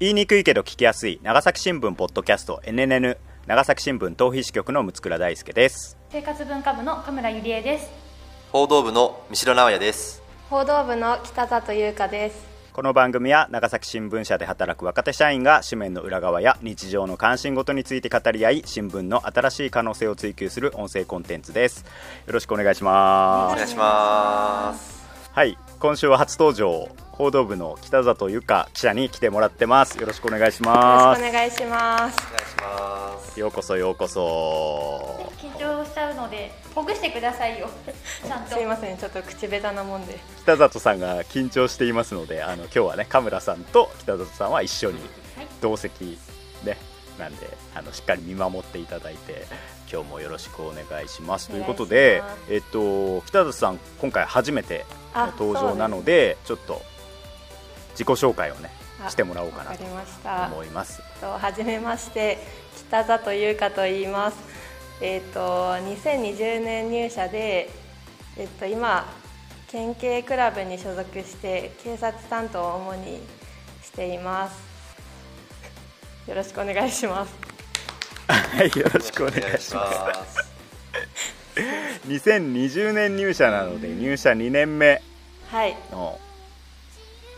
言いにくいけど聞きやすい長崎新聞ポッドキャスト NNN 長崎新聞逃避支局の六倉大輔です。生活文化部の神村ゆりえです。報道部の三代直也です。報道部の北里優香です。この番組は長崎新聞社で働く若手社員が紙面の裏側や日常の関心事について語り合い新聞の新しい可能性を追求する音声コンテンツです。よろしくお願いしおます。願いします。はい今週は初登場報道部の北里由香記者に来てもらってます。よろしくお願いしよろますしくお願いします。お願いします。ようこそようこそ。緊張しちゃうのでほぐしてくださいよ。ちゃんと。すいませんちょっと口下手なもんで。北里さんが緊張していますのであの今日はね神村さんと北里さんは一緒にはい。同席ねなんであのしっかり見守っていただいて今日もよろしくお願いします。ということでえっと北里さん今回初めて登場なのでちょっと自己紹介をねあしてもらおうかなと思います。とはじめまして北里優香と言います。えっ、と2020年入社でえっ、と今県警クラブに所属して警察担当を主にしています。よろしくお願いします。はいよろしくお願いします2020年入社なので入社2年目はい。の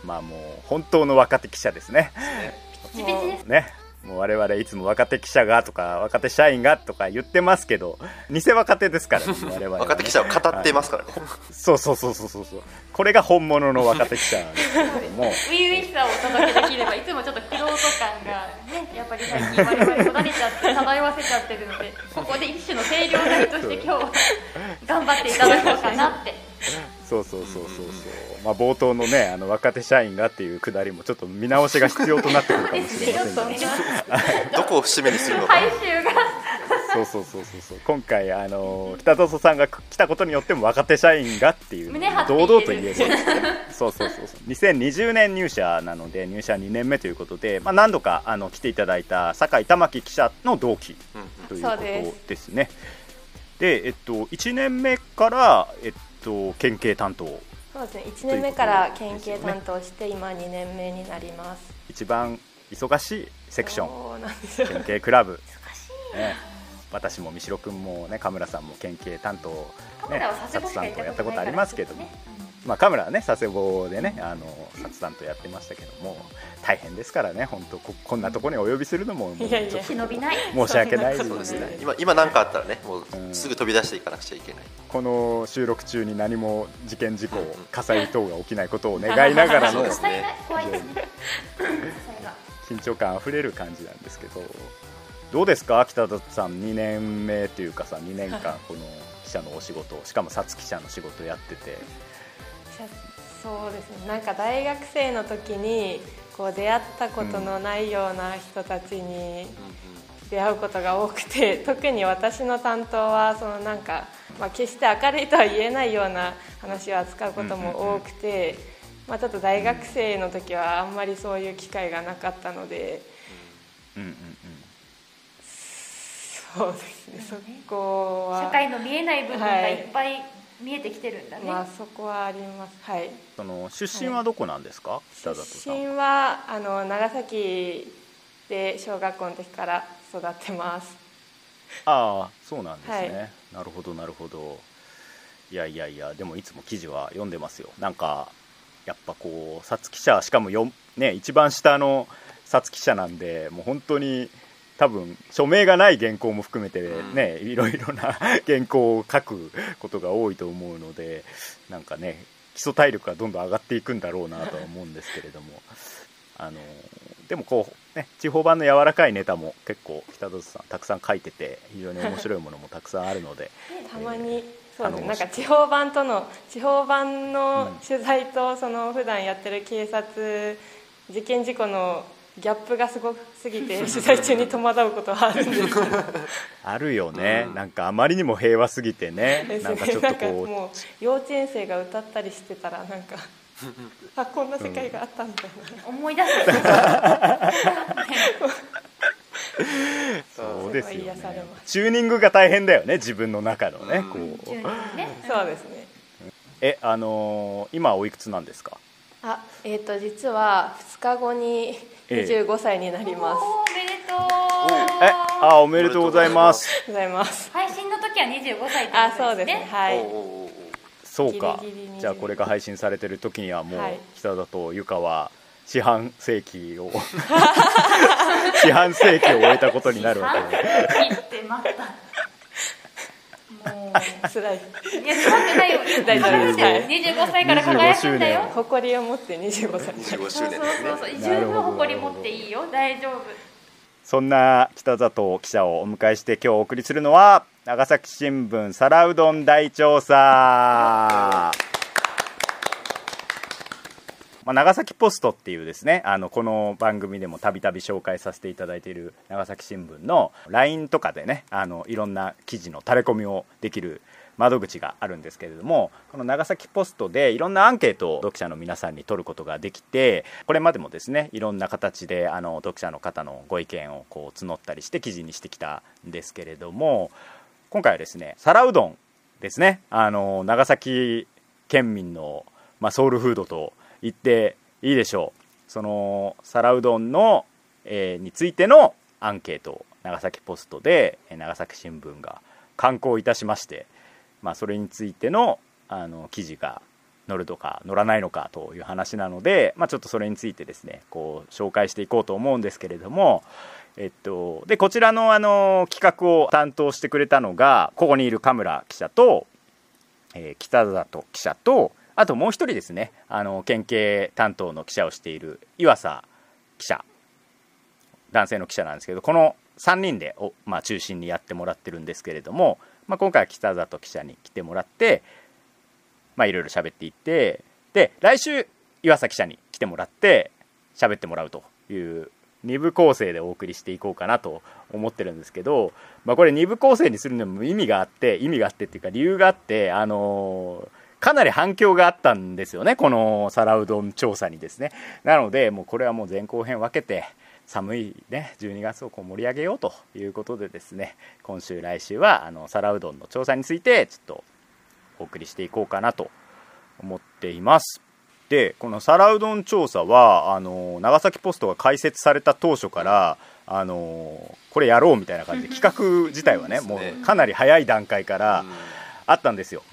まあもう本当の若手記者ですね。ピチピチです。ね。もう我々いつも若手記者がとか若手社員がとか言ってますけど偽若手ですからね 我々はね、若手記者を語ってますからね。そうそうそうそうそうそう。これが本物の若手記者なんですけれども。初々しさをお届けできればいつもちょっと苦労感がぱり最近我々も慣れちゃって漂わせちゃってるので ここで一種の清涼剤として今日は頑張っていただこうかなって。そうそうそうそうそう、まあ、冒頭のねあの若手社員がっていうくだりもちょっと見直しが必要となってくるかもしれませんが。どこを節目にするのか 回収がそうそうそうそうそう。今回あの北里さんが来たことによっても若手社員がっていう堂言える。々と言える。そうそうそうそう。2020年入社なので入社2年目ということで、まあ、何度かあの来ていただいた酒井玉木記者の同期というこそうでとですね。でえっと1年目からえっと県警担当。そうですね。1年目から県警担当して今2年目になります。一番忙しいセクション。県警クラブ。ね、私も三代君もね神村さんも県警担当、ねカメラは、佐世保しか殺担当や行ったことありますけども、ねまあ、カメラはね佐世保でねあの殺担当やってましたけども大変ですからね本当ここんなところにお呼びするのももうちょっと。ない。申し訳ないですそうですね。ね今今何かあったらねもうすぐ飛び出していかなくちゃいけない。この収録中に何も事件事故火災等が起きないことを願いながらのそうですね。緊張感あふれる感じなんですけどどうですか？北里さん2年目というかさ2年間この記者のお仕事しかも皐月記者の仕事やってて。そうですね。なんか大学生の時にこう出会ったことのないような人たちに出会うことが多くて 特に私の担当はそのなんか、まあ、決して明るいとは言えないような話を扱うことも多くて、まあ、ちょっと大学生の時はあんまりそういう機会がなかったのでうんうんうんそうですね。そこは。社会の見えない部分がいっぱい見えてきてるんだね、まあそこはあります。はい。その出身はどこなんですか、北里さん。出身はあの長崎で小学校の時から育ってます。ああそうなんですね、はい。なるほどなるほど。いやいやいやでもいつも記事は読んでますよ。なんかやっぱこう皐月記者しかもよ、ね、一番下の皐月記者なんでもう本当に多分署名がない原稿も含めてね、いろいろな 原稿を書くことが多いと思うのでなんかね基礎体力がどんどん上がっていくんだろうなとは思うんですけれども。あのでもこうね地方版の柔らかいネタも結構北里さんたくさん書いてて非常に面白いものもたくさんあるので。たまにそうですあのねなんか地方版との地方版の取材とその普段やってる警察事件事故のギャップがすごすぎて 取材中に戸惑うことはあるんです。け どあるよね、なんかあまりにも平和すぎてね。ですなんかちょっとこう。もう幼稚園生が歌ったりしてたらなんか あこんな世界があったみたいな、思い出す。そう。ですよね。チューニングが大変だよね自分の中のね、こう。中にね。そうですね。えあのー今おいくつなんですか？あえっ、と実は2日後にええ25歳になります。おめでとう。えあおめでとうございます。ございます。配信の時は25歳ってあこそうです。ねはい。そうか。ギリギリに。じゃあこれが配信されてる時にはもう、はい。北田とゆかは四半世紀を 四半世紀を終えたことになるわけで半世紀ってまたも辛い。ういや辛くないよ大丈夫ですはい25歳から輝くんだよ。25誇りを持って25歳。に25そうそう周年ですね。そうそう十なるほど。分誇り持っていいよ。大丈夫。そんな北里記者をお迎えして今日お送りするのは長崎新聞皿うどん大調査まあ、長崎ポストっていうですねあのこの番組でもたびたび紹介させていただいている長崎新聞の LINE とかでねあのいろんな記事の垂れ込みをできる窓口があるんですけれどもこの長崎ポストでいろんなアンケートを読者の皆さんに取ることができてこれまでもですねいろんな形であの読者の方のご意見をこう募ったりして記事にしてきたんですけれども今回はですね皿うどんですね。あの長崎県民の、まあ、ソウルフードと言っていいでしょう。その皿うどんの、えーについてのアンケート。を長崎ポストで長崎新聞が刊行いたしまして、まあ、それについてのあの記事が載るとか載らないのかという話なので、まあ、ちょっとそれについてですねこう紹介していこうと思うんですけれども、えっと、でこちらのあの企画を担当してくれたのがここにいる神村記者と、えー北里記者とあともう一人ですね。あの県警担当の記者をしている岩佐記者。男性の記者なんですけどこの3人でお、まあ、中心にやってもらってるんですけれども、まあ、今回は北里記者に来てもらってまあいろいろ喋っていってで来週岩佐記者に来てもらって喋ってもらうという2部構成でお送りしていこうかなと思ってるんですけど、まあ、これ2部構成にするのも意味があって意味があってっていうか理由があってあのーかなり反響があったんですよねこの皿うどん調査にですね。なのでもうこれはもう前後編分けて寒いね12月をこう盛り上げようということでですね今週来週はあの皿うどんの調査についてちょっとお送りしていこうかなと思っています。でこの皿うどん調査はあの長崎ポストが開設された当初からあのこれやろうみたいな感じで企画自体はね。もうかなり早い段階からあったんですよ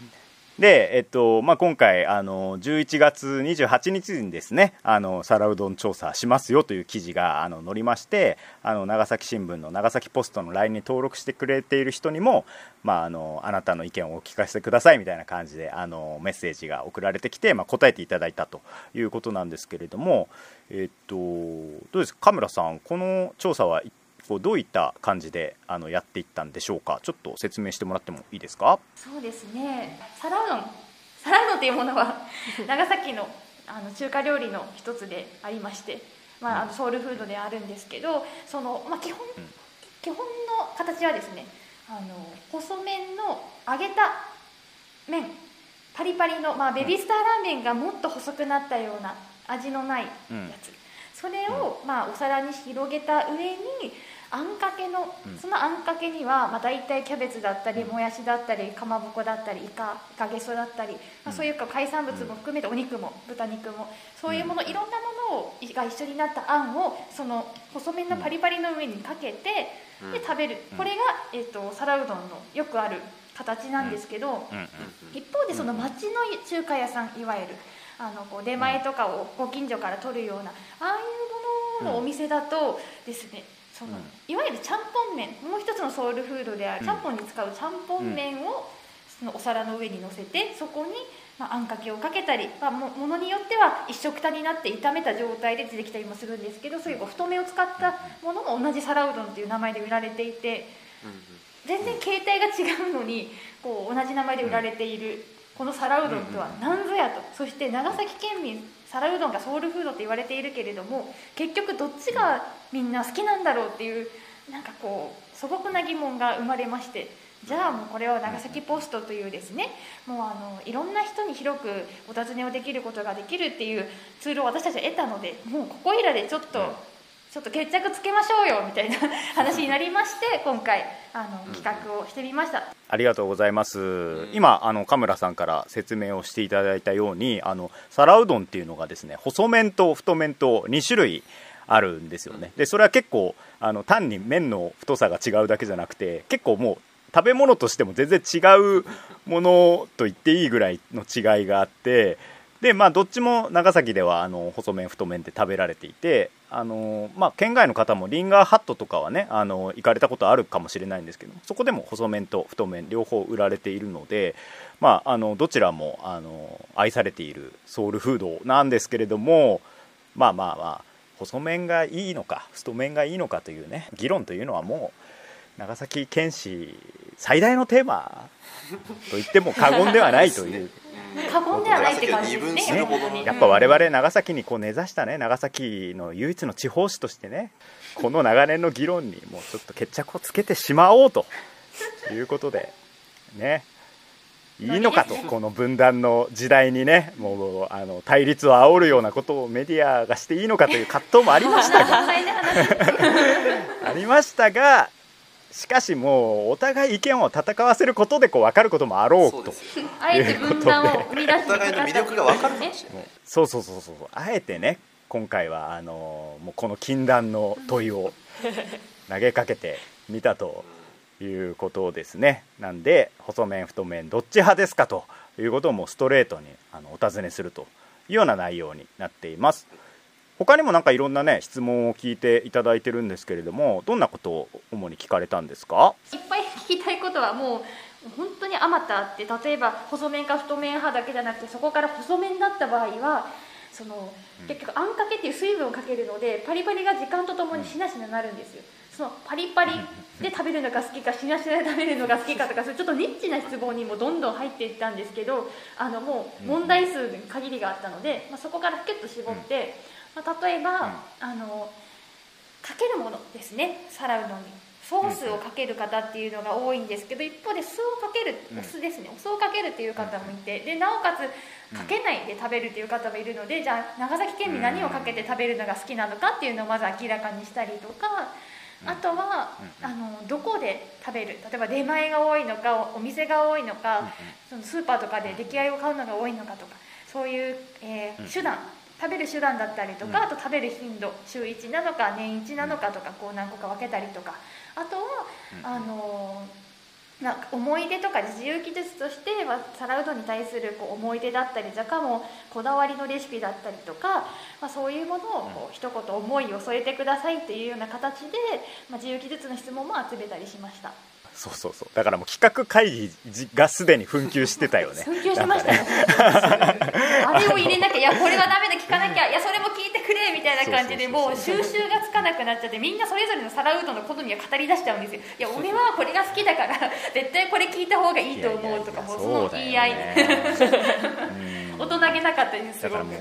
で、えっとまあ、今回あの11月28日にですねあの皿うどん調査しますよという記事があの載りましてあの長崎新聞の長崎ポストの LINE に登録してくれている人にも、まあ、あのあなたの意見をお聞かせくださいみたいな感じであのメッセージが送られてきて、まあ、答えていただいたということなんですけれども、えっと、どうです？か神村さんこの調査はこうどういった感じであのやっていったんでしょうか？ちょっと説明してもらってもいいですか？そうですね。皿うどん皿うどんというものは 長崎のあの中華料理の一つでありまして、まあ、あのソウルフードであるんですけどその、まあ、基本基本の形はですねあの細麺の揚げた麺。パリパリの、まあ、ベビースターラーメンがもっと細くなったような味のないやつ、それを、まあ、お皿に広げた上にあんかけの、うん。そのあんかけには、まあ、大体キャベツだったりもやしだったりかまぼこだったりイカイカゲソだったり、まあ、そういうか海産物も含めてお肉も豚肉もそういうもの、いろんなものをが一緒になったあんをその細麺のパリパリの上にかけて、うん。で食べる。うん。これが、えっと皿うどんのよくある形なんですけど、一方でその町の中華屋さんいわゆるあのこう出前とかをご近所から取るようなああいうもののお店だとですねそのう。ん。いわゆるちゃんぽん麺。もう一つのソウルフードであるうん。ちゃんぽんに使うちゃんぽん麺をそのお皿の上に乗せてそこにまああんかけをかけたり、まあ、もものによっては一食たになって炒めた状態で出てきたりもするんですけどそういうこう太麺を使ったものも同じ皿うどんという名前で売られていて。全然形態が違うのにこう同じ名前で売られているこの皿うどんとは何ぞやと。そして長崎県民皿うどんがソウルフードって言われているけれども結局どっちがみんな好きなんだろうっていうなんかこう素朴な疑問が生まれましてじゃあもうこれは長崎ポストというですねもうあのいろんな人に広くお尋ねをできることができるっていうツールを私たちは得たのでもうここいらでちょっとちょっと決着つけましょうよみたいな 話になりまして今回あの企画をしてみました。ありがとうございます、今あの神村さんから説明をしていただいたようにあの皿うどんっていうのがですね細麺と太麺と2種類あるんですよね。でそれは結構あの単に麺の太さが違うだけじゃなくて結構もう食べ物としても全然違うものと言っていいぐらいの違いがあってでまあどっちも長崎ではあの細麺太麺って食べられていてあの、まあ、県外の方もリンガーハットとかはねあの行かれたことあるかもしれないんですけどそこでも細麺と太麺両方売られているので、まあ、あのどちらもあの愛されているソウルフードなんですけれどもまあまあまあ細麺がいいのか太麺がいいのかというね議論というのはもう長崎県市最大のテーマと言っても過言ではないという。過言ではないって感じですね。二分するほどの本当にやっぱ我々長崎にこう根ざしたね長崎の唯一の地方紙としてねこの長年の議論にもうちょっと決着をつけてしまおうということでね。いいのかとこの分断の時代にねもうあの対立を煽るようなことをメディアがしていいのかという葛藤もありましたが。ありましたがしかしもうお互い意見を戦わせることでこう分かることもあろうと。あえて分断を生み出してお互いの魅力が分かる。かもしれないそうそうそうそう。あえてね今回はあのもうこの禁断の問いを 投げかけてみたということですね。なんで細麺太麺どっち派ですかということをもうストレートにあのお尋ねするというような内容になっています他にもなんかいろんなね質問を聞いていただいてるんですけれどもどんなことを主に聞かれたんですか？いっぱい聞きたいことはもう本当にあまたあって例えば細麺か太麺派だけじゃなくてそこから細麺だった場合はその結局あんかけっていう水分をかけるのでパリパリが時間とともにしなしなになるんですよ。そのパリパリで食べるのが好きかしなしなで食べるのが好きかとかそういうちょっとニッチな質問にもどんどん入っていったんですけどあのもう問題数に限りがあったので、まあ、そこからキュッと絞って、まあ、例えば、あのかけるものですね皿うどんに。ソースをかける方っていうのが多いんですけど一方で酢をかけるうん。お酢ですね。お酢をかけるっていう方もいてでなおかつかけないで食べるっていう方もいるのでじゃあ長崎県に何をかけて食べるのが好きなのかっていうのをまず明らかにしたりとかあとはうん。あのどこで食べる例えば出前が多いのかお店が多いのかそのスーパーとかで出来合いを買うのが多いのかとかそういう、えーうん。手段食べる手段だったりとか、うん。あと食べる頻度週1なのか年1なのかとかこう何個か分けたりとか。あとは、うん。あのーなんか思い出とか自由記述としては皿うどんに対するこう思い出だったり若干もこだわりのレシピだったりとか、まあ、そういうものをこう一言思いを添えてくださいっていうような形で、まあ、自由記述の質問も集めたりしました。そうそうそう。だからもう企画会議がすでに紛糾してたよね。紛糾してましたよ、あれを入れなきゃいやこれはダメだ聞かなきゃいやそれも聞いてくれみたいな感じでもう収集がつかなくなっちゃってみんなそれぞれの皿うどんの好みを語り出しちゃうんですよ。いや俺はこれが好きだから絶対これ聞いた方がいいと思うとかもうその言い合い大人げなかったですすごく。だからもう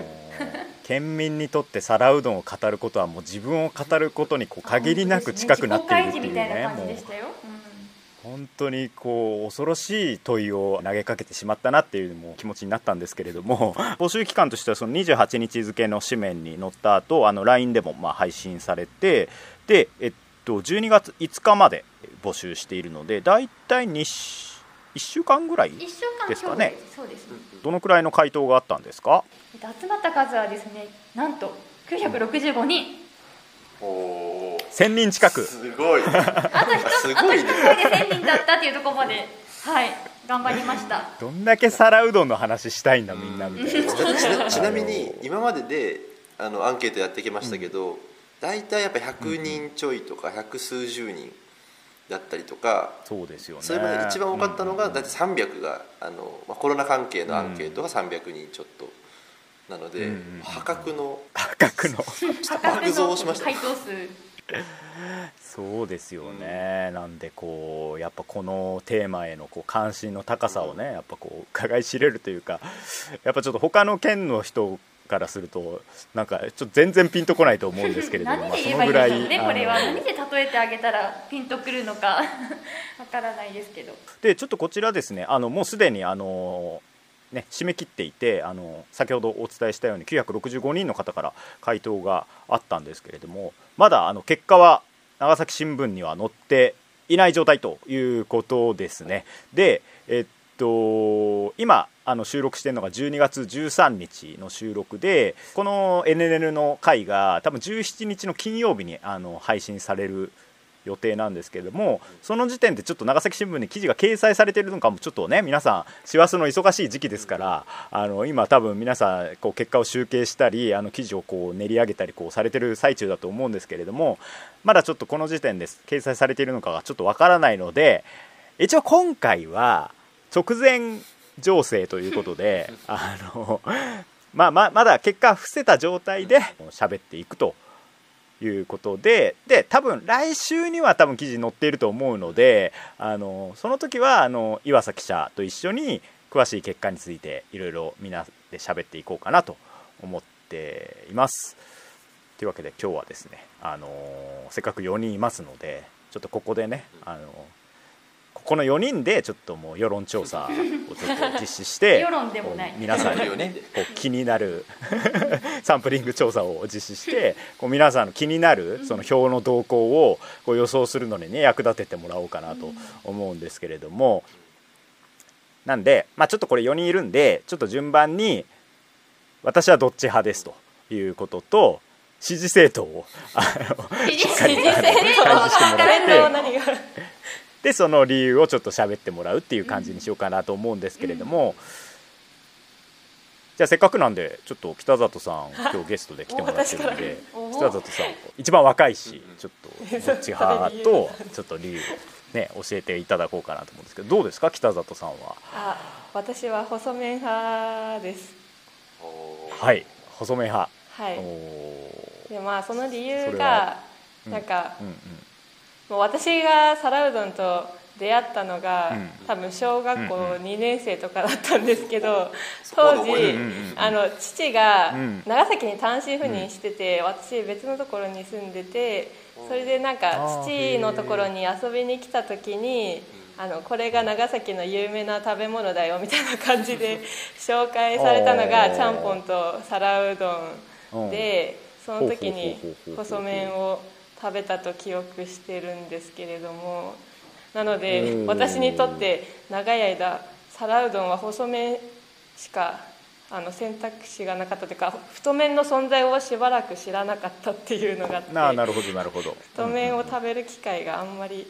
県民にとって皿うどんを語ることはもう自分を語ることにこう限りなく近くなっているっていうね本当にこう恐ろしい問いを投げかけてしまったなっていうもう気持ちになったんですけれども 募集期間としてはその28日付の紙面に載った後あの LINE でもまあ配信されてで、えっと、12月5日まで募集しているので大体2 1週間ぐらいうん、1週間です。かねそうです。ねどのくらいの回答があったんですか？えっと集まった数はですねなんと965人おお1000人近く。すごい。あと一回で1000人だったっていうところまではい頑張りました。どんだけ皿うどんの話したいんだみんなみたいな。ちなちなみに今までであのアンケートやってきましたけど、大体やっぱ100人ちょいとか百数十人だったりとか、そうですよね。それまで一番多かったのがうん大体300があの、まあ、コロナ関係のアンケートが300人ちょっとなので、うんうん破格の価格の。爆増しました。そうですよね、なんでこうやっぱこのテーマへのこう関心の高さをねやっぱこう伺い知れるというかやっぱちょっと他の県の人からするとなんかちょっと全然ピンとこないと思うんですけれども何まあで言えばいいんでしょうねこれは。何で例えてあげたらピンとくるのかわからないですけど。でちょっとこちらですねあのもうすでにあのね、締め切っていてあの先ほどお伝えしたように965人の方から回答があったんですけれどもまだあの結果は長崎新聞には載っていない状態ということですね。で、えっと、今あの収録してるのが12月13日の収録でこの NNN の回が多分17日の金曜日にあの配信される予定なんですけれどもその時点でちょっと長崎新聞に記事が掲載されているのかもちょっとね皆さん師走の忙しい時期ですからあの今多分皆さんこう結果を集計したりあの記事をこう練り上げたりこうされてる最中だと思うんですけれどもまだちょっとこの時点で掲載されているのかがちょっとわからないので一応今回は直前情勢ということで あの、まあ、ままだ結果伏せた状態で喋っていくということでで多分来週には多分記事載っていると思うのであのその時はあの岩佐記者と一緒に詳しい結果についていろいろみんなで喋っていこうかなと思っています。というわけで今日はですねあのせっかく4人いますのでちょっとここでねあのこの4人でちょっともう世論調査をちょっと実施して 世論でもない。皆さんにね こう気になる サンプリング調査を実施してこう皆さんの気になるその票の動向をこう予想するのにね役立ててもらおうかなと思うんですけれども。なんで、まあ、ちょっとこれ4人いるんでちょっと順番に私はどっち派ですということと支持政党をあのしっかり開示してもらって。でその理由をちょっと喋ってもらうっていう感じにしようかなと思うんですけれども、じゃあせっかくなんでちょっと北里さん今日ゲストで来てもらってるんでお北里さん一番若いしちょっとどっち派とちょっと理由をね教えていただこうかなと思うんですけどどうですか？北里さんは。あ私は細麺派です。はい。細め派、はい。でまあその理由がうん。なんか、うんうんもう私が皿うどんと出会ったのが、うん。多分小学校うんうん2年生とかだったんですけど、当時、あの父がうん。長崎に単身赴任してて、私別のところに住んでてそれでなんか父のところに遊びに来た時にあのこれが長崎の有名な食べ物だよみたいな感じで 紹介されたのがちゃんぽんと皿うどんでその時に細麺を食べたと記憶してるんですけれどもなのでうん。私にとって長い間皿うどんは細麺しかあの選択肢がなかったというか太麺の存在をしばらく知らなかったっていうのがあってなるほどなるほど。太麺を食べる機会があんまり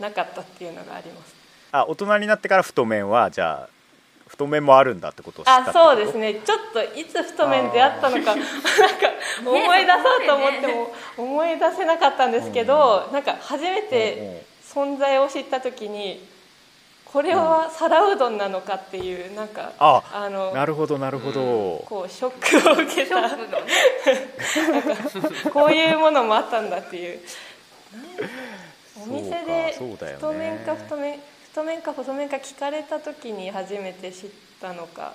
なかったっていうのがあります。あ大人になってから太麺はじゃあ太麺もあるんだってことを知ったあそうですね。ちょっといつ太麺出会ったのかなんか思い出そうと思っても思い出せなかったんですけど、なんか初めて存在を知った時にこれは皿うどんなのかっていうなんかあのなるほどなるほど、こうショックを受けた。ックがね。こういうものもあったんだっていう。お店で太麺か太麺太麺か細麺か聞かれた時に初めて知ったのか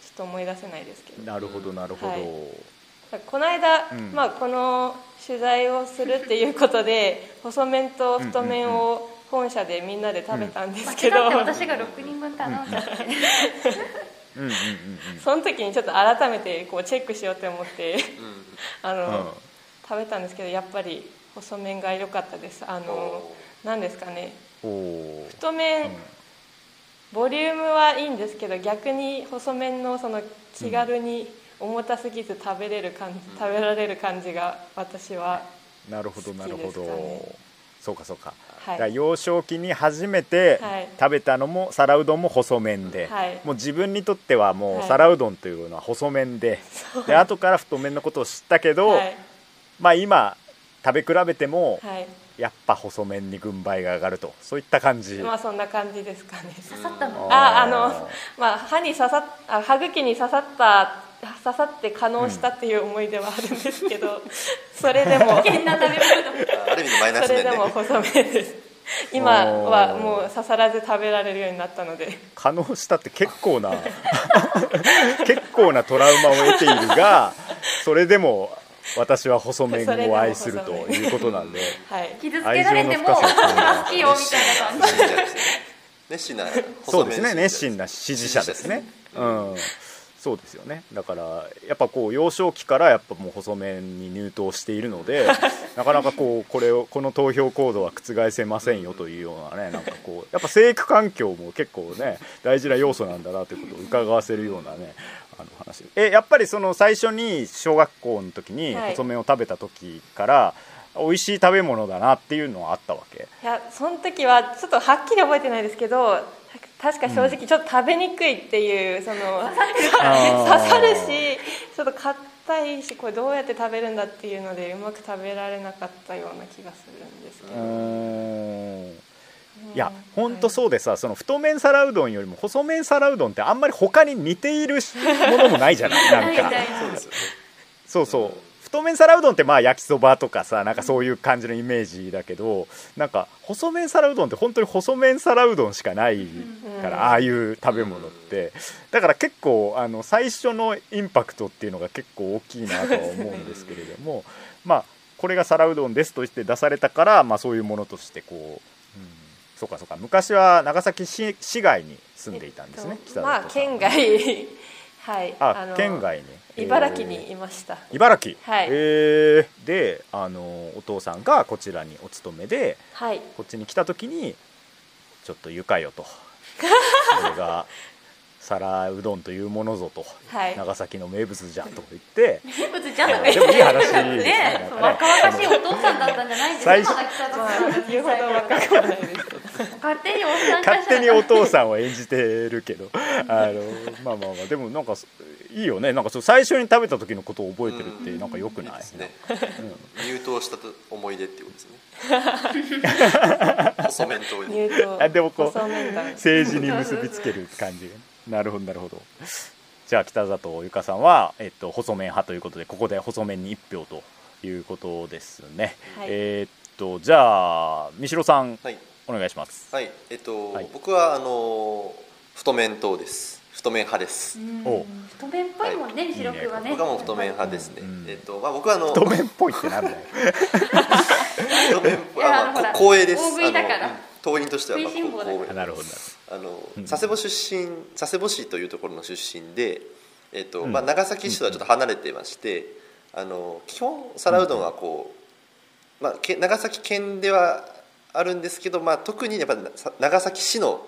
ちょっと思い出せないですけど。なるほどなるほど、はい。この間、うん。まあ、この取材をするっていうことで細麺と太麺を本社でみんなで食べたんですけど、間違って私が6人分頼んだってうんうんうん その時にちょっと改めてこうチェックしようって思ってあの、うん。食べたんですけどやっぱり細麺が良かったです。あのお何ですかね太麺、うんボリュームはいいんですけど逆に細麺のその気軽に重たすぎず食べれる感じ、食べられる感じが私はなるほどなるほど、そうかそうか,、はい。だから幼少期に初めてはい。食べたのも皿うどんも細麺で、はい。もう自分にとってはもうはい。皿うどんというのは細麺で、で後から太麺のことを知ったけど、はい。まあ今食べ比べてもはいやっぱ細麺に軍配が上がると。そういった感じ、まあそんな感じですかね。刺さったの？ああのまあ歯に刺さっあ歯茎に刺さった刺さって可能したっていう思い出はあるんですけど、それでも。危険な食べ物ある意味のマイナそれで。も細麺です。今はもう刺さらず食べられるようになったので。可能したって結構な 結構なトラウマを得ているがそれでも 私は細麺を愛するということなんで。はい。傷つけられても愛情の深さを感好きよみたいな感じ熱心なそうですね。熱心な支持者ですね。うん。そうですよね。だからやっぱこう幼少期からやっぱもう細麺に入党しているので なかなかこうこれをこの投票行動は覆せませんよというようなねなんかこうやっぱ生育環境も結構ね大事な要素なんだなということを伺わせるようなねあの話。えやっぱりその最初に小学校の時にはい。細麺を食べた時から、美味しい食べ物だなっていうのはあったわけ？いやその時はちょっとはっきり覚えてないですけど確か正直ちょっと食べにくいっていう、そのあー。刺さるしちょっと硬いしこれどうやって食べるんだっていうのでうまく食べられなかったような気がするんですけうど、いや本当そうでさその太麺皿うどんよりも細麺皿うどんってあんまり他に似ているものもないじゃないなんか。そうそう。太麺皿うどんってまあ焼きそばとかさなんかそういう感じのイメージだけどなんか細麺皿うどんって本当に細麺皿うどんしかないから、うんああいう食べ物って。だから結構あの最初のインパクトっていうのが結構大きいなとは思うんですけれどもまあこれが皿うどんですとして出されたから、まあ、そういうものとしてこう、うん、そうかそうか。昔は長崎市市外に住んでいたんですね、えっとまあ県外。はい。あの県外に。茨城にいました、茨城？はい。えー。であのお父さんがこちらにお勤めではい。こっちに来た時にちょっとゆかよと。これが皿うどんというものぞと、はい。長崎の名物じゃんと言って。名物じゃんだねでもいい話ですね。ね若々しいお父さんだったんじゃないんですか最初。まあ言うほど若くはないです勝手にお勝手にお父さんを演じてるけど。あのまあまあまあ。でもなんかいいよね。なんかそう最初に食べた時のことを覚えてるってなんかよくない？いいですね。うん。入党したと思い出っていうことですね。細麺党に入党あでもこう政治に結びつける感じ。がなるほどなるほど。じゃあ北里ゆかさんは、えっと、細麺派ということでここで細麺に1票ということですね、はい。えーっとじゃあ三代さん。はいお願いします。はいえっと、はい。僕はあの太麺党です。太麺派です。お太麺っぽいもんね西六はね。僕はもう太麺派ですね、うん。えっとまあ僕はあの太麺っぽいってなんだよ。太麺 いやああまあこ光栄です。大食いだから。あの党員としてはまあ光栄あなるほど。あのうん。佐世保出身佐世保市というところの出身で、えっとうん。まあ、長崎市とはちょっと離れてまして、あの基本皿うどんはこう、まあ、け長崎県ではあるんですけど、まあ、特にやっぱさ長崎市の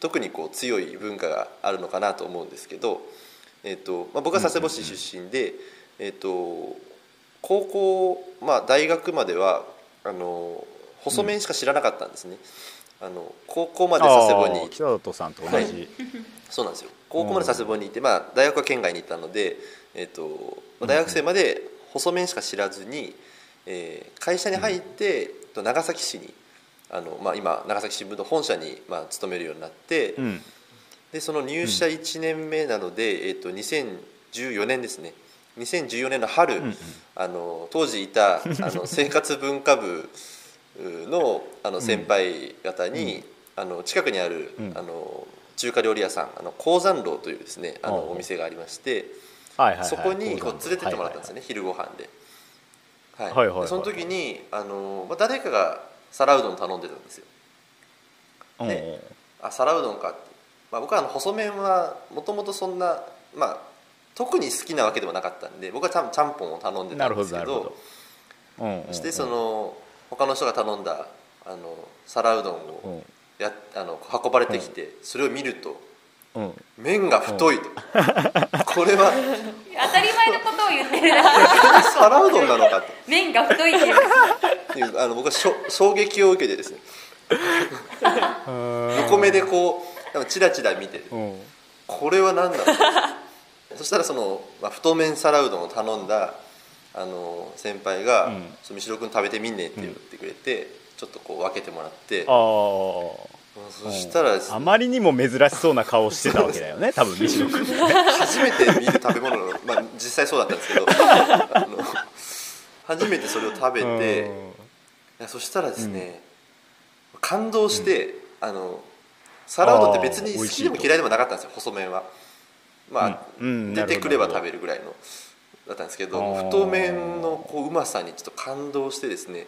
特にこう強い文化があるのかなと思うんですけど、えっとまあ、僕は佐世保市出身で、えっと高校、まあ、大学まではあの細麺しか知らなかったんですね。あの高校まで佐世保に北里さんと同じ、そうなんですよ。高校まで佐世保にいて、まあ、大学は県外にいたので、えっとまあ大学生まで細麺しか知らずに、えー会社に入って、と長崎市にあの、まあ、今長崎新聞の本社に、まあ、勤めるようになって、うん。でその入社1年目なので、えっと2014年ですね。2014年の春、うんうん。あの当時いた あの生活文化部のあの先輩方に、あの近くにある、うん。あの中華料理屋さんあの鉱山楼というですねあのお店がありましてはいはいはい。そこにこう連れてってもらったんですよね、昼ご飯で,、はい。はいはいはい。でその時にあの、まあ、誰かが皿うどん頼んでたんですよ。うんねあ皿うどんかって、まあ、僕はあの細麺はもともとそんな、まあ、特に好きなわけでもなかったんで僕はちゃんちゃんぽんを頼んでたんですけど。どなるほど。うんうんうん。そしてその他の人が頼んだあの皿うどんうをん。やあの運ばれてきてそれを見るとうん。麺が太いと。これは。当たり前のことを言ってるだけ皿うどんなのか麺が太いって。いうあの僕はしょ衝撃を受けてですね。横目でこうチラチラ見てうん。これは何だろうそしたらその、まあ、太麺皿うどんを頼んだあの先輩がうん「その三代君食べてみんね」って言ってくれて、ちょっとこう分けてもらって。ああそしたらねあまりにも珍しそうな顔してたわけだよね多分西野君。初めて見る食べ物の、まあ、実際そうだったんですけど初めてそれを食べてそしたらですね、感動して、あの皿うどんって別に好きでも嫌いでもなかったんですよ細麺は。まあ、うん。うん出てくれば食べるるぐらいのだったんですけど太麺のこううまさにちょっと感動してですね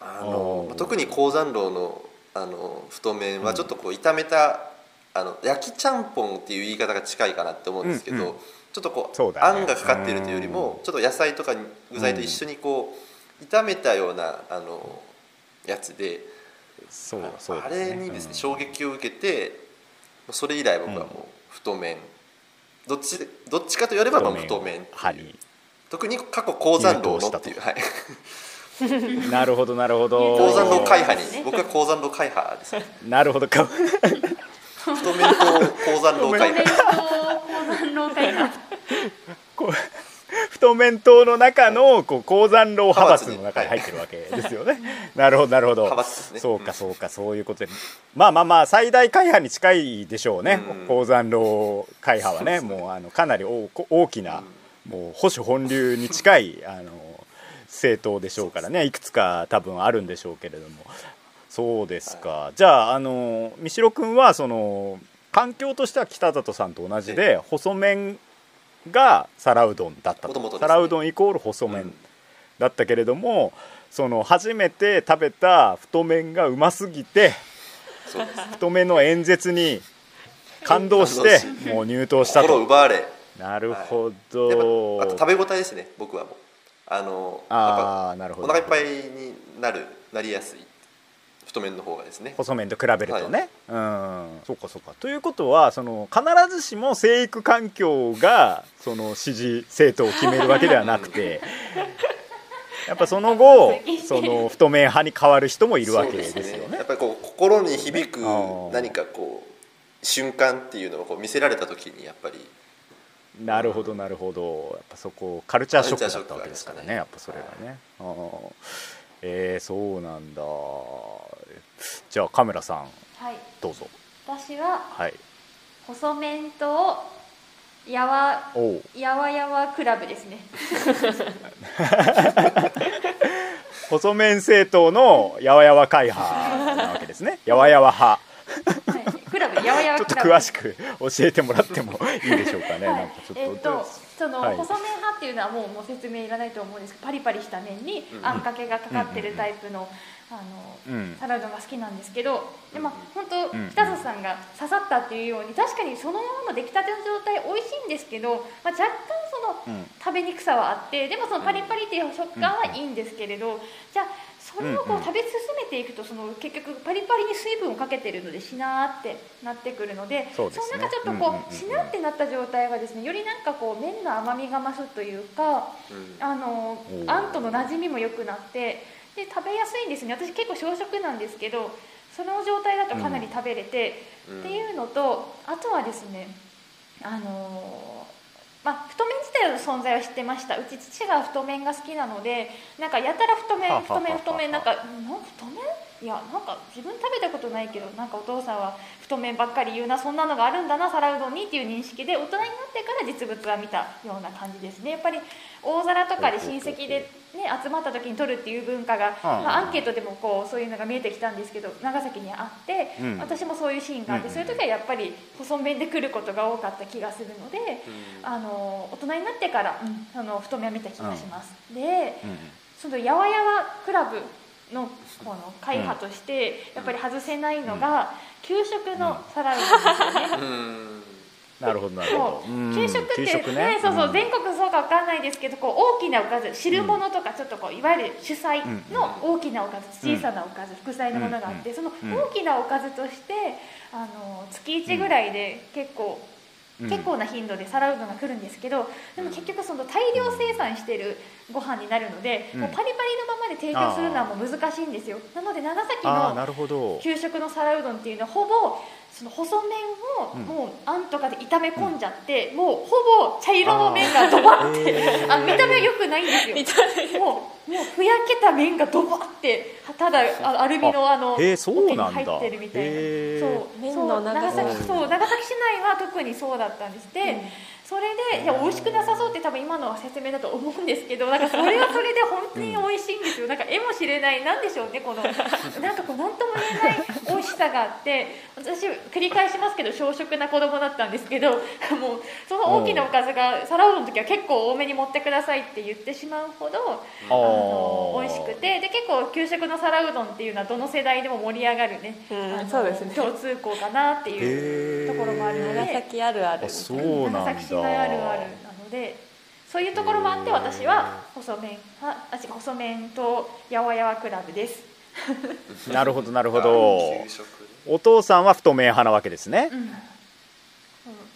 あの特に鉱山楼のあの太麺はちょっとこう炒めたあの焼きちゃんぽんっていう言い方が近いかなって思うんですけど、うんうん。ちょっとこうね。あんがかかっているというよりもちょっと野菜とか具材と一緒にこう炒めたようなあのやつでそうそうね。れにですねうん。衝撃を受けてそれ以来僕はもう太麺。どっちどっちかと言わればまあ太麺ってい特に過去高山楼のっていうはい なるほどなるほど。高山楼会派に僕は高山楼会派です。ねなるほど。か太麺と高山楼会派。ト高太麺党の中のこう高山楼派閥の中に入ってるわけですよね。なるほどなるほど。派閥ですね。そうかそうかそういうことで、まあまあまあ最大会派に近いでしょうね。うん。高山楼会派はね、もうあのかなり大大きな、もう保守本流に近いあの政党でしょうからね。いくつか多分あるんでしょうけれども。そうですか。じゃああの三代君はその環境としては北里さんと同じで細麺が皿うどんだったと、皿うどんイコール細麺だったけれども、その初めて食べた太麺がうますぎて太麺の演説に感動してもう入党したと。奪われ。なるほど、ぱあと食べ応えですね僕はもうあのあなるほど。ぱお腹いっぱいになるなりやすい太麺の方がですね。細麺と比べるとね、うん。そうかそうか。ということはその必ずしも生育環境がその支持政党を決めるわけではなくて やっぱその後その 太麺派に変わる人もいるわけですよね。やっぱりこう心に響く何かこう瞬間っていうのをこう見せられた時にやっぱりなるほどなるほど。やっぱそこカルチャーショックだったわけですからねやっぱそれがね。あー。えー、そうなんだ。じゃあカメラさんはい。どうぞ。私ははい。細麺とやわやわやわクラブですね。細麺政党のやわやわ会派なわけですね。やわやわ派。はい。クラブやわやわちょっと詳しく教えてもらってもいいでしょうかね、はい。なんかちょっと、えっとその、はい。細麺派っていうのはもうもう説明いらないと思うんですけどパリパリした麺にあんかけがかかってるタイプの,、あのうん。サラダが好きなんですけどでまあ本当うん北里さんが刺さったっていうように確かにそのままの出来たての状態美味しいんですけど、まあ、若干そのうん。食べにくさはあってでもそのパリパリっていう食感はいいんですけれど、じゃあそれをこう食べ進めていくとその結局パリパリに水分をかけてるのでしなーってなってくるのでそのなんかちょっとこうしなってなった状態がですねよりなんかこう麺の甘みが増すというかうん。あのあんとの馴染みも良くなってで食べやすいんですね。私結構小食なんですけどその状態だとかなり食べれて、うん。っていうのとあとはですねあのーまあ、太麺自体の存在は知ってました。うち父が太麺が好きなのでなんかやたら太麺太麺太麺なんかなん太麺？いやなんか自分食べたことないけどなんかお父さんは太麺ばっかり言うなそんなのがあるんだな皿うどんにっていう認識で大人になってから実物は見たような感じですね。やっぱり大皿とかで親戚で、ね、集まった時に取るっていう文化が、はあまあ、アンケートでもこうそういうのが見えてきたんですけど長崎にあって、うん。私もそういうシーンがあって、うん。そういう時はやっぱり細麺で来ることが多かった気がするので、うん。あの大人になってから、うん、その太麺を見た気がします、でうんそのやわやわクラブのこの会派としてやっぱり外せないのが、給食のサラダですよね、うんなるほどなるほど。う。ん。給食って、給食ね。そうそう、ん。全国そうかわかんないですけどこう大きなおかず汁物とかちょっとこういわゆる主菜の大きなおかず、うん。小さなおかず副菜のものがあって、うん。そのうん。大きなおかずとしてあの月1ぐらいで結構、うん。結構な頻度で皿うどんが来るんですけどでも結局その大量生産してるご飯になるので、うん。もうパリパリのままで提供するのはもう難しいんですよ。なので長崎のああなるほど。給食の皿うどんっていうのはほぼその細麺をうん。もうあんとかで炒め込んじゃって、もうほぼ茶色の麺がドバってあ見た目は良くないんですよもうふやけた麺がドバってただあアルミのあのへーそうなんだ。桶に入ってるみたいな。そう麺そう長の長さ崎そう長崎市内は特にそうだったんです。で、うん。それでいや美味しくなさそうって多分今のは説明だと思うんですけどなんかそれはそれで本当に美味しいんですよ。なんか絵も知れないなんでしょうねこの なんかこう何とも言えない美味しさがあって私繰り返しますけど小食な子供だったんですけどもうその大きなおかずが皿うどんの時は結構多めに持ってくださいって言ってしまうほどあの美味しくてで結構給食の皿うどんっていうのはどの世代でも盛り上がるね、うんそうですね。共通項かなっていうところもあるので。長崎あるある。あそうなんだ長崎市内あるあるなのでそういうところもあって私は細麺はあ違う細麺とやわやわクラブです、なるほどなるほど。給食。お父さんは太麺派なわけですね。うん。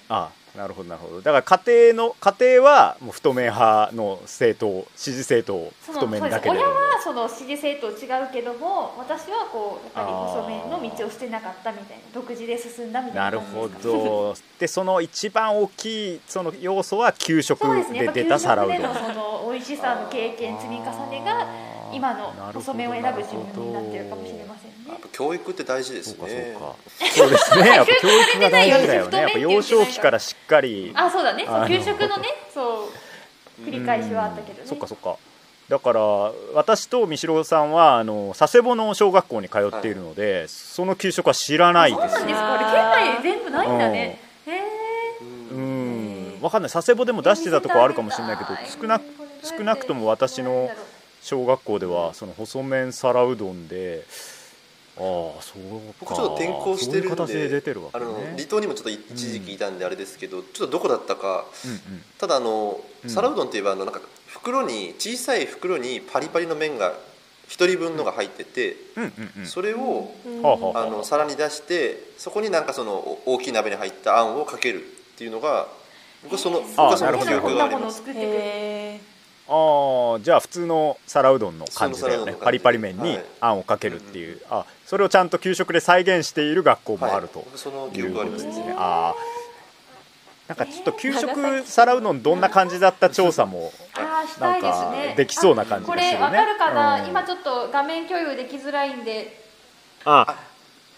あなるほどなるほど。だから家庭の家庭はもう太麺派の政党支持政党太麺そうですだけれども親はその支持政党違うけども私はこうやっぱり細麺の道を捨てなかったみたいな独自で進んだみたなないるほど。でその一番大きいその要素は給食そうですね。やっぱ給で出た皿うどん。食でのその美味しさの経験積み重ねが今の細麺を選ぶ自分になってるかもしれませんね。やっぱ教育って大事ですそうかねそうか。そうですね。やっぱ教育が大事だよね。やっぱ幼少期からしっかり。あそうだね。そう給食のねそう繰り返しはあったけどね。そっかそっか。だから私と三代さんはあの佐世保の小学校に通っているので、その給食は知らないです。そうなんですか。あれ県内で全部ないんだね。へえうん。わかんない。佐世保でも出してたとこあるかもしれないけど少な少なくとも私の小学校ではその細麺皿うどんでああそうか。僕ちょっと転校してるんであのね離島にもちょっと一時期いたんであれですけど、ちょっとどこだったかうんうん。ただあのうん。皿うどんっていえばあのなんか袋に小さい袋にパリパリの麺が一人分のが入ってて、うんうんうん。それをはあの皿に出してそこになんかそのお大きい鍋に入ったあんをかけるっていうのが僕はその僕はその記憶があります。ああじゃあ普通の皿うどんの感じだよ普通の皿うどんの感じねパリパリ麺にはい。あんをかけるっていう、あそれをちゃんと給食で再現している学校もあると、はい。僕その記憶がありますね。ことですね。ああなんかちょっと給食皿うどんどんな感じだった調査もああしたいですなんね。かできそうな感じこがするね。れわかるかな、うん。今ちょっと画面共有できづらいんで。あ。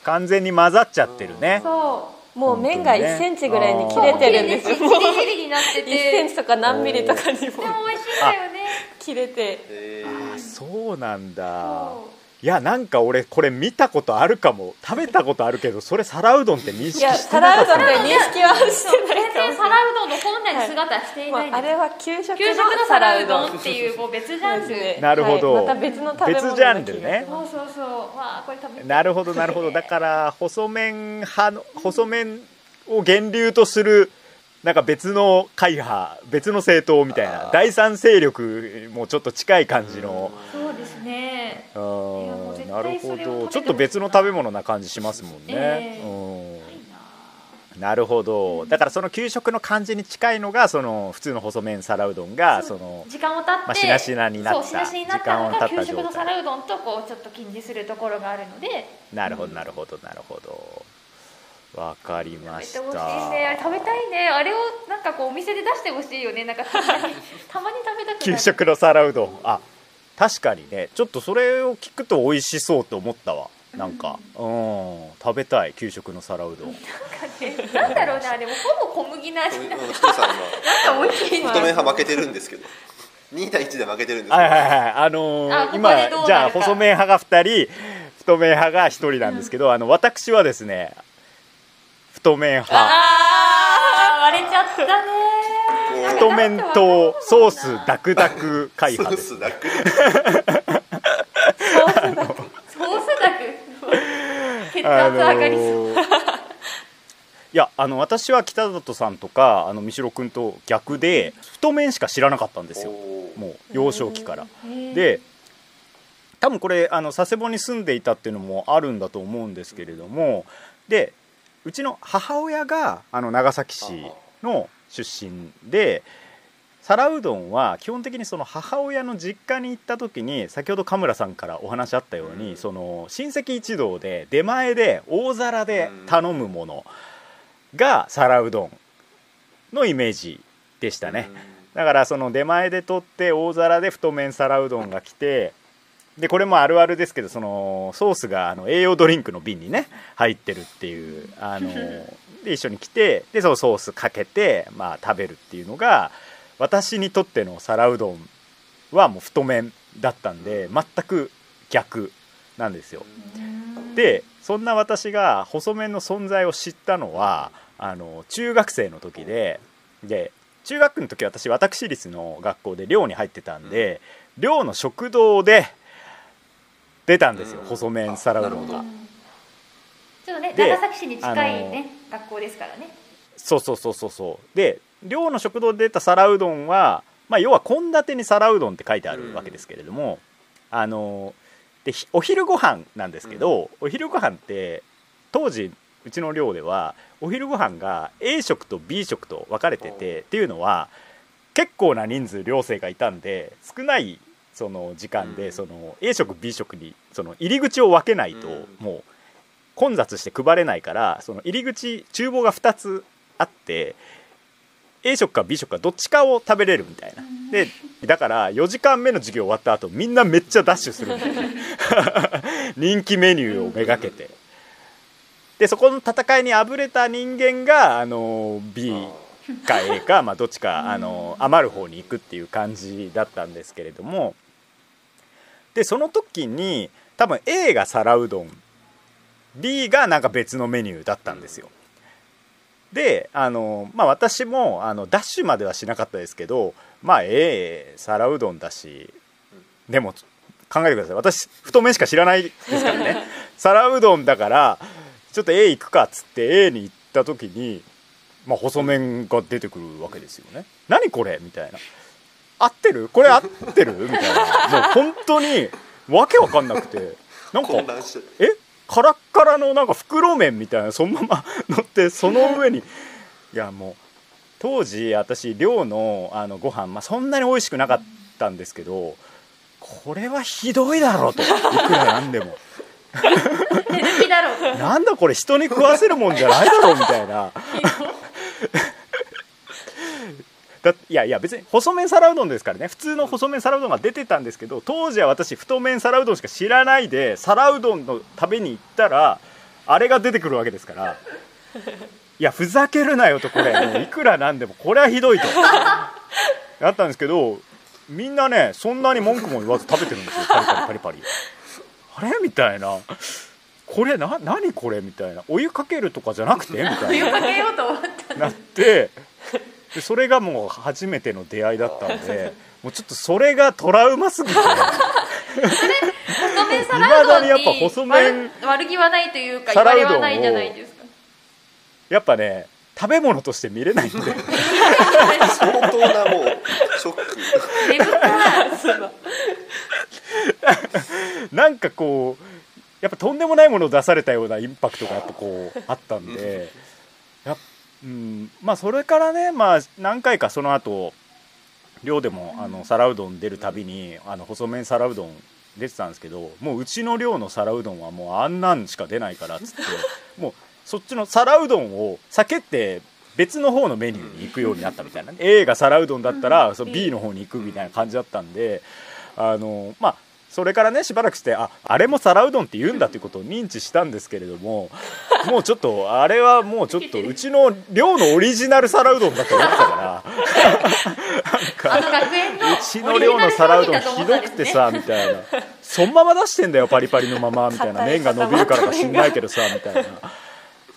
完全に混ざっちゃってるね。そう。ーもう麺が1センチぐらいに切れてるんです。よもう切り切りになってて。1センチとか何ミリとかにもでも美味しいんだよね。切れて。えあそうなんだ。そういやなんか俺これ見たことあるかも。食べたことあるけどそれ皿うどんって認識いやしてなかった皿うどんって認識はしてない全然皿うどんの本来の姿はしていないんです、あれは給食給食の皿うど皿うどん。んっていうもう別ジャンル。なるほど。はい。また別の食べ物別ジャンルね。そうそうそう。わあこれ食べて。なるほどなるほど。だから細麺派の細麺を源流とするなんか別の会派別の政党みたいな第三勢力もちょっと近い感じのそうんなるほど。ちょっと別の食べ物な感じしますもんね、ええ。うん。なるほど。だからその給食の感じに近いのがその普通の細麺皿うどんがその時間を経って、まあしなしなになった。時間を経ったが給食の皿うどんとこうちょっと近似するところがあるので。なるほどなるほどなるほど。わかりました。食べたいね。あれをなんかこうお店で出してほしいよね。なんかたまにたまに食べたくなる。給食の皿うどん。あ確かにね。ちょっとそれを聞くと美味しそうと思ったわ。なんか。うん。食べたい。給食の皿うどん。なんだろうねあれもほぼ小麦の味な。ー、ひとさんなんか美味しい。は太麺派負けてるんですけど。2対1で負けてるんですけど。はいはいはいあのー今じゃあ細麺派が2人太麺派が1人なんですけど、あの私はですね太麺派。あー割れちゃったね太麺とソースダクダク会ソースだけソースダク。血圧上がりそう、ーいやあの私は北里さんとかあの三代君と逆で太麺しか知らなかったんですよ。もう幼少期から。で多分これあの佐世保に住んでいたっていうのもあるんだと思うんですけれども。でうちの母親があの長崎市の出身で皿うどんは基本的にその母親の実家に行った時に先ほど神村さんからお話あったように、うん。その親戚一同で出前で大皿で頼むものが皿うどんのイメージでしたね、だからその出前で取って大皿で太麺皿うどんが来てでこれもあるあるですけどそのソースがあの栄養ドリンクの瓶にね入ってるっていうあの で一緒に来てでそのソースかけて、まあ、食べるっていうのが私にとっての皿うどんはもう太麺だったんで全く逆なんですよ。でそんな私が細麺の存在を知ったのはあの中学生の時でで中学の時私私立の学校で寮に入ってたんで、寮の食堂で出たんですよ、うん。細麺皿うどんが。ちょっとねで長崎市に近いね学校ですからね。そうそうそうそうそう。で寮の食堂で出た皿うどんは、まあ、要は献立に皿うどんって書いてあるわけですけれども、あのでひお昼ご飯なんですけど、お昼ご飯って当時うちの寮ではお昼ご飯が A 食と B 食と分かれててっていうのは結構な人数寮生がいたんで少ないその時間で、うん。その A 食 B 食にその入り口を分けないと、うん。もう混雑して配れないからその入り口厨房が2つあって A 食か B 食かどっちかを食べれるみたいな。でだから4時間目の授業終わった後みんなめっちゃダッシュする。みたいな人気メニューをめがけて。でそこの戦いにあぶれた人間があの B か A か、まあ、どっちかあの余る方に行くっていう感じだったんですけれどもでその時に多分 A が皿うどん B がなんか別のメニューだったんですよ。であの、まあ、私もあのダッシュまではしなかったですけどまあ A 皿うどんだしでも考えてください。私太麺しか知らないですからね。皿うどんだからちょっと A 行くかっつって A に行った時に、まあ、細麺が出てくるわけですよね。何これみたいな合ってる？これ合ってる？みたいな。もう本当にわけわかんなくて。なんかえ？カラッカラのなんか袋麺みたいなそのまま 乗ってその上に。いやもう当時私寮のあのご飯、まあ、そんなに美味しくなかったんですけどこれはひどいだろうと。いくらなんでも。手抜きだろう。なんだこれ人に食わせるもんじゃないだろうみたいなだいやいや別に細麺皿うどんですからね。普通の細麺皿うどんが出てたんですけど当時は私太麺皿うどんしか知らないで皿うどんの食べに行ったらあれが出てくるわけですから。いやふざけるなよとこれ。もういくらなんでもこれはひどいと。やったんですけどみんなねそんなに文句も言わず食べてるんですよ。パリパリパリパリ。あれみたいな。これな何これみたいな。お湯かけるとかじゃなくてみたいな。湯かけようと思ったなってでそれがもう初めての出会いだったんで もうちょっとそれがトラウマすぎて。細麺皿うどんに未だにやっぱ細麺悪悪気はないというか言われはないじゃないですかやっぱね食べ物として見れないんで。相当なもうショック。なんかこうやっぱとんでもないものを出されたようなインパクトがやっぱこうあったんでやっうん。まあそれからねまあ何回かその後寮でもあの皿うどん出るたびにあの細麺皿うどん出てたんですけどもううちの寮の皿うどんはもうあんなんしか出ないからっつって もうそっちの皿うどんを避けて別の方のメニューに行くようになったみたいな、ね、A が皿うどんだったら、うんその B の方に行くみたいな感じだったんであのまあそれからねしばらくしてああれも皿うどんって言うんだっていうことを認知したんですけれどももうちょっとあれはもうちょっとうちの寮のオリジナル皿うどんだと思ってたからあの学園のうちの寮の皿うどんひどくてさみたいな。そのまま出してんだよパリパリのままみたいな麺が伸びるからか知んないけどさみたいな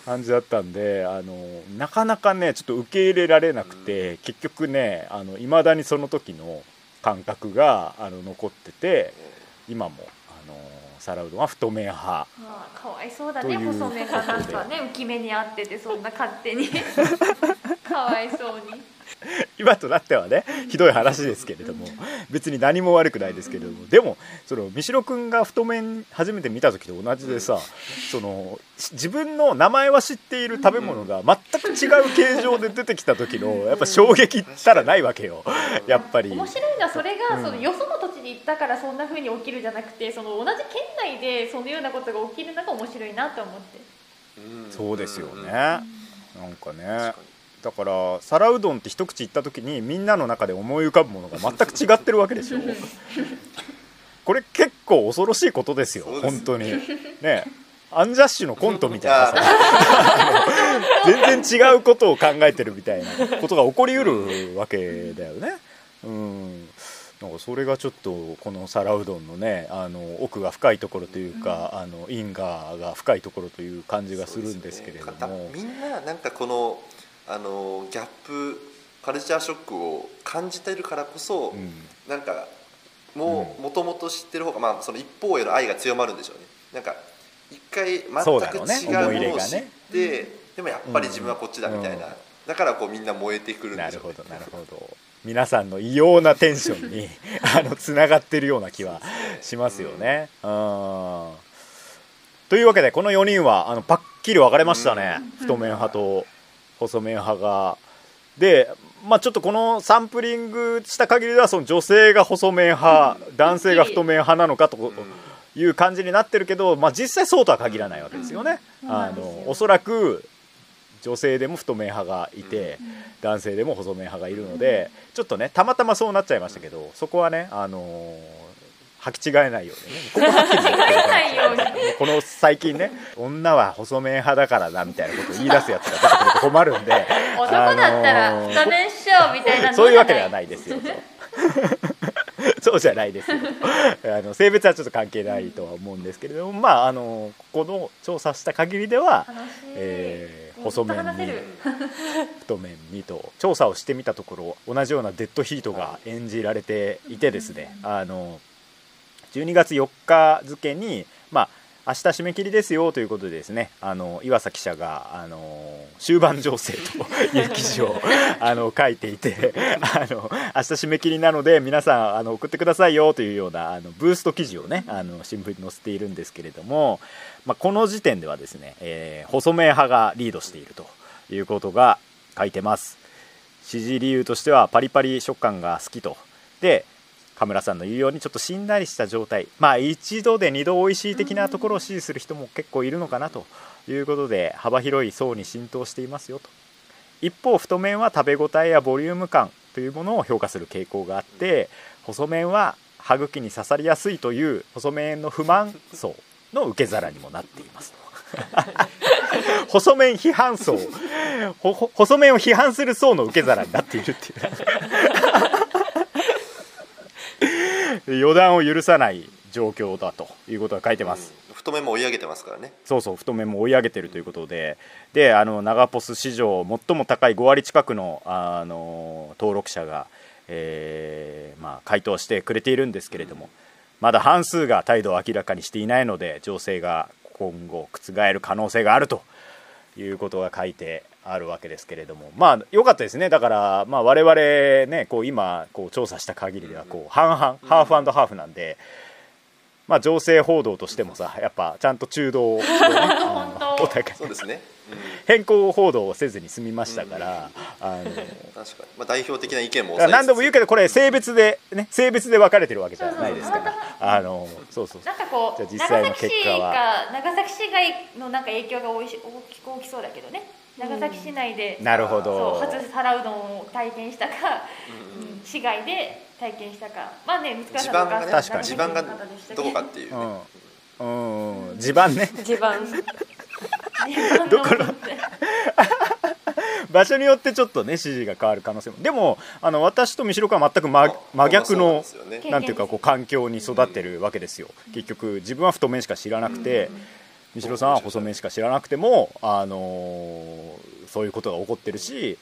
感じだったんであのなかなかねちょっと受け入れられなくて結局ねいまだにその時の感覚があの残ってて今もあの皿うどんは太麺派まあ、かわいそうだね細麺がなんかね浮き目にあっててそんな勝手に。かわいそうに。今となってはねひどい話ですけれども別に何も悪くないですけれども。でもその三代君が太麺初めて見た時と同じでさそのし自分の名前は知っている食べ物が全く違う形状で出てきた時のやっぱ衝撃ったらないわけよ。やっぱり。面白いのはそれが、うんそのよそのに行ったからそんな風に起きるじゃなくてその同じ県内でそのようなことが起きるのが面白いなと思って。うん。そうですよね。うん。なんかね。だから皿うどんって一口いった時にみんなの中で思い浮かぶものが全く違ってるわけでしょ。これ結構恐ろしいことですよ本当に。ね。アンジャッシュのコントみたいなさ。全然違うことを考えてるみたいなことが起こりうるわけだよね。うんなんかそれがちょっとこの皿うどんのねあの奥が深いところというか、あの因果が深いところという感じがするんですけれども、ね。みんななんかこのあのギャップカルチャーショックを感じてるからこそ、うん。なんかもうもともと知ってる方が、まあ、その一方への愛が強まるんでしょうね。なんか一回全く違うものを知っ入れがね。て、でもやっぱり自分はこっちだみたいな、うん。だからこうみんな燃えてくるんでしょうね。なるほどなるほど皆さんの異様なテンションに あのつながってるような気はしますよね。うんというわけでこの4人はあのパッキリ分かれましたね、太麺派と細麺派が。で、まあ、ちょっとこのサンプリングした限りではその女性が細麺派、男性が太麺派なのかという感じになってるけど、まあ、実際そうとは限らないわけですよね。あのおそらく女性でも太麺派がいて、男性でも細麺派がいるので、ちょっとねたまたまそうなっちゃいましたけどそこはね、あのー履き違えないようにね。この最近ね女は細麺派だからだみたいなことを言い出すやつが出てくると困るんで男だったらあのー太麺っしょみたいなのそういうわけではいないですよ。そうじゃないですよ。あの性別はちょっと関係ないとは思うんですけれどもまああのここの調査した限りではえー細麺に太麺にと調査をしてみたところ同じようなデッドヒートが演じられていてですねあの12月4日付にまあ明日締め切りですよということでですねあの岩佐記者があの終盤情勢という記事を あの書いていてあの明日締め切りなので皆さんあの送ってくださいよというようなあのブースト記事をねあの新聞に載せているんですけれども、まあ、この時点ではですね、えー細麺派がリードしているということが書いてます。支持理由としてはパリパリ食感が好きと。でカムラさんの言うようにちょっとしんなりした状態。まあ一度で二度美味しい的なところを支持する人も結構いるのかなということで幅広い層に浸透していますよと。一方太麺は食べ応えやボリューム感というものを評価する傾向があって細麺は歯茎に刺さりやすいという細麺の不満層の受け皿にもなっていますと。細麺批判層。細麺を批判する層の受け皿になっているっていう 予断を許さない状況だということが書いてます、太麺も追い上げてますからね。そうそう太麺も追い上げてるということで。であの長ポス史上最も高い5割近くのあの登録者が、えーまあ、回答してくれているんですけれどもまだ半数が態度を明らかにしていないので情勢が今後覆る可能性があるということが書いてあるわけですけれども。まあ良かったですね。だから、まあ、我々ねこう今こう調査した限りではこう半々ハーフハーフなんで。まあ、情勢報道としてもさやっぱちゃんと中道をね、あのお互いそうですね、うん、変更報道をせずに済みましたから、あの確かに、まあ、代表的な意見も何度も言うけどどこれ性別でね性別で分かれてるわけじゃないですから。あのそうそうなんかこうじゃあ実際の長崎市結果はが長崎市外のなんか影響が大いし大き大きそうだけどね長崎市内で、なるほそうど初皿うどんを体験したか、うん市外で体験したか。まあね三塚地さん盤がね確かに。地盤がどこかっていうね、うん、うん、地盤ね。地盤。どこの？場所によってちょっとね指示が変わる可能性も。でもあの私と三代君は全く真真逆のなんていうかこう環境に育ってるわけですよ。結局自分は太麺しか知らなくて三代さんは細麺しか知らなくてもあのーそういうことが起こってるし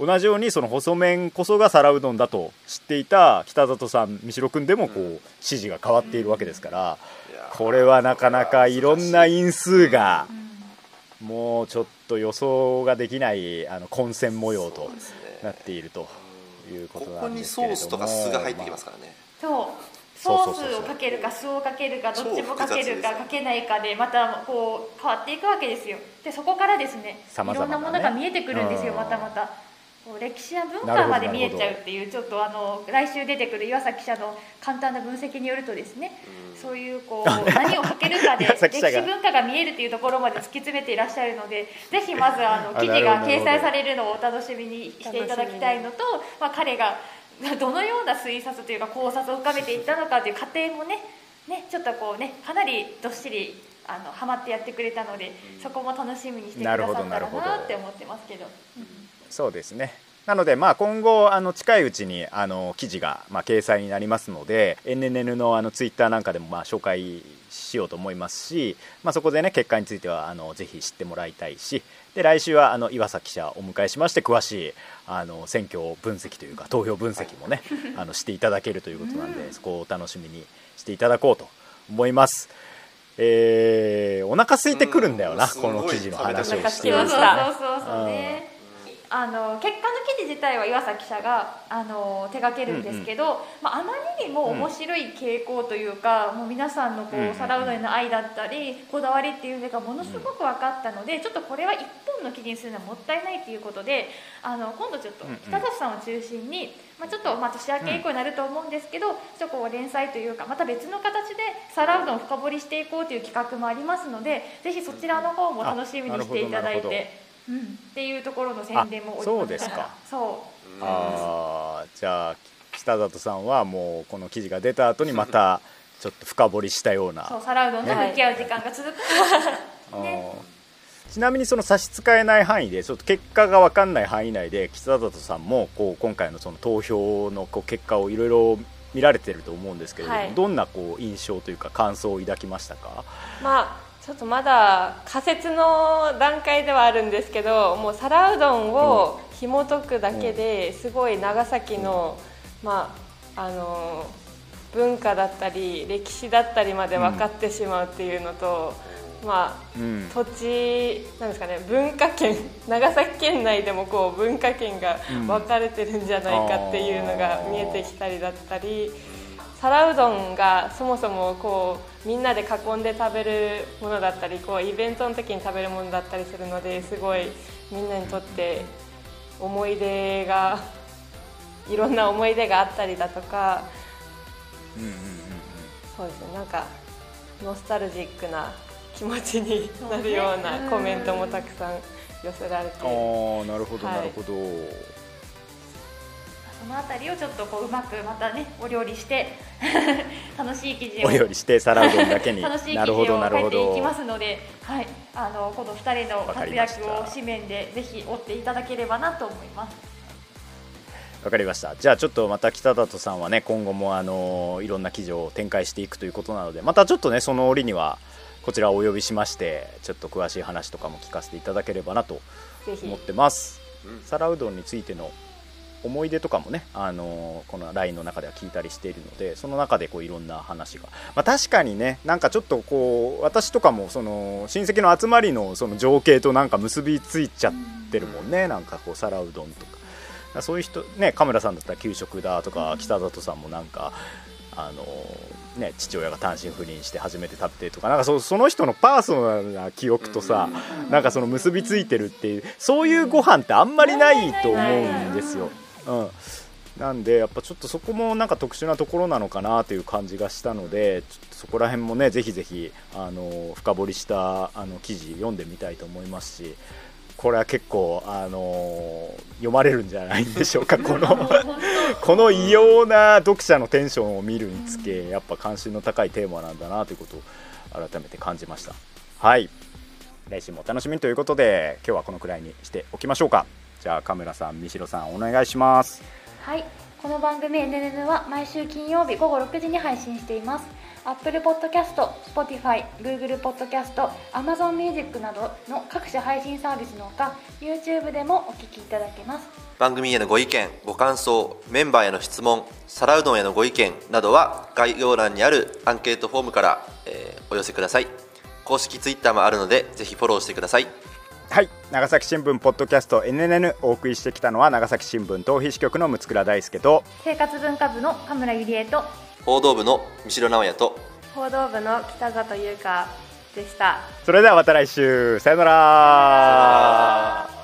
同じようにその細麺こそが皿うどんだと知っていた北里さん三代君でもこう指示が変わっているわけですからこれはなかなかいろんな因数がもうちょっと予想ができないあの混戦模様となっているというこことこになんですけれども。ソースとか酢が入ってきますからね、そうそうそうそうそうソースをかけるか酢をかけるかどっちもかけるかかけないかでまたこう変わっていくわけですよ。でそこからですねいろんなものが見えてくるんですよ。うん。またまたこう歴史や文化まで見えちゃうっていうちょっとあの来週出てくる岩崎記者の簡単な分析によるとですねそういうこう 何をかけるかで歴史文化が見えるっていうところまで突き詰めていらっしゃるのでぜひまずあの あ記事が掲載されるのをお楽しみにしていただきたいのと、まあ、彼が どのような推察というか考察を深めていったのかという過程もねねちょっとこうねかなりどっしりあのハマってやってくれたので、そこも楽しみにしてくださったらなって思ってますけど。そうですね。なので、まあ、今後あの近いうちにあの記事が、まあ、掲載になりますので NNN のあのツイッターなんかでもまあ紹介しようと思いますし、まあ、そこでね結果についてはあのぜひ知ってもらいたいしで来週はあの岩崎記者をお迎えしまして詳しいあの選挙分析というか投票分析もね あのしていただけるということなんで、そこをお楽しみにしていただこうと思います。えー、お腹空いてくるんだよな、うんこの記事の話をしてそうそういるとねそうそうそうねあの結果の記事自体は岩崎記者があの手掛けるんですけど、まあ、あまりにも面白い傾向というか、もう皆さんのこうんうんう皿うどんへの愛だったりこだわりっていうのがものすごく分かったので、ちょっとこれは一本の記事にするのはもったいないということであの今度ちょっとうんうん。北里さんを中心に、まあ、ちょっとまあ年明け以降になると思うんですけど、ちょっとこう連載というかまた別の形で皿うどんを深掘りしていこうという企画もありますのでぜひそちらの方も楽しみにしていただいて。うん、っていうところの宣伝もあそうですか。そう。あーじゃあ北里さんはもうこの記事が出た後にまたちょっと深掘りしたような。そう皿うどんと向き合う時間が続く。ちなみにその差し支えない範囲でちょっと結果が分かんない範囲内で北里さんもこう今回のその投票のこう結果をいろいろ見られてると思うんですけれども、はい。どんなこう印象というか感想を抱きましたか？まあちょっとまだ仮説の段階ではあるんですけどもう皿うどんを紐解くだけですごい長崎の、まああの文化だったり歴史だったりまで分かってしまうっていうのと、まあうん。土地なんですかね文化圏長崎県内でもこう文化圏が分かれてるんじゃないかっていうのが見えてきたりだったり皿うどんがそもそもこうみんなで囲んで食べるものだったりこうイベントの時に食べるものだったりするのですごいみんなにとって思い出がいろんな思い出があったりだとかうんうんうんそうですね。なんかノスタルジックな気持ちになるようなコメントもたくさん寄せられて。ああなるほどはい。なるほど、そのあたりをちょっとこううまくまたねお料理して 楽しい記事をお料理して皿うどんだけに。楽しい記なるほ事をどなるほ書いていきどますので、はい、あのこの2人の活躍を紙面でぜひ追っていただければなと思います。わかりました。じゃあちょっとまた北里さんはね今後もあのいろんな記事を展開していくということなのでまたちょっとねその折にはこちらをお呼びしましてちょっと詳しい話とかも聞かせていただければなと思ってます。うん皿うどんについての思い出とかもね、あのこの LINE の中では聞いたりしているのでその中でこういろんな話が、まあ、確かにねなんかちょっとこう私とかもその親戚の集まりのその情景となんか結びついちゃってるもんね、なんかこう皿うどんとか。そういう人ねカメラさんだったら給食だとか北里さんもなんかあのね、父親が単身赴任して初めて食べてとかなんかそその人のパーソナルな記憶とさ、なんかその結びついてるっていうそういうご飯ってあんまりないと思うんですよ。うん。なんでやっぱちょっとそこもなんか特殊なところなのかなという感じがしたのでちょっとそこら辺もねぜひぜひあの深掘りしたあの記事読んでみたいと思いますしこれは結構あの読まれるんじゃないでしょうか このこの異様な読者のテンションを見るにつけやっぱ関心の高いテーマなんだなということを改めて感じました。はい。来週もお楽しみにということで今日はこのくらいにしておきましょうかじゃあカメラさん三代さんお願いしますはい、この番組 NNN は毎週金曜日午後6時に配信しています。Apple Podcast、Spotify、Google Podcast、Amazon Music などの各種配信サービスのほか、YouTube でもお聞きいただけます。番組へのご意見ご感想メンバーへの質問皿うどんへのご意見などは概要欄にあるアンケートフォームから、えーお寄せください公式ツイッターもあるのでぜひフォローしてくださいはい。長崎新聞ポッドキャスト NNN お送りしてきたのは長崎新聞逃避支局の六倉大輔と生活文化部の田村ゆりえと、報道部の三代直也と報道部の北里優香でした。それではまた来週。さよなら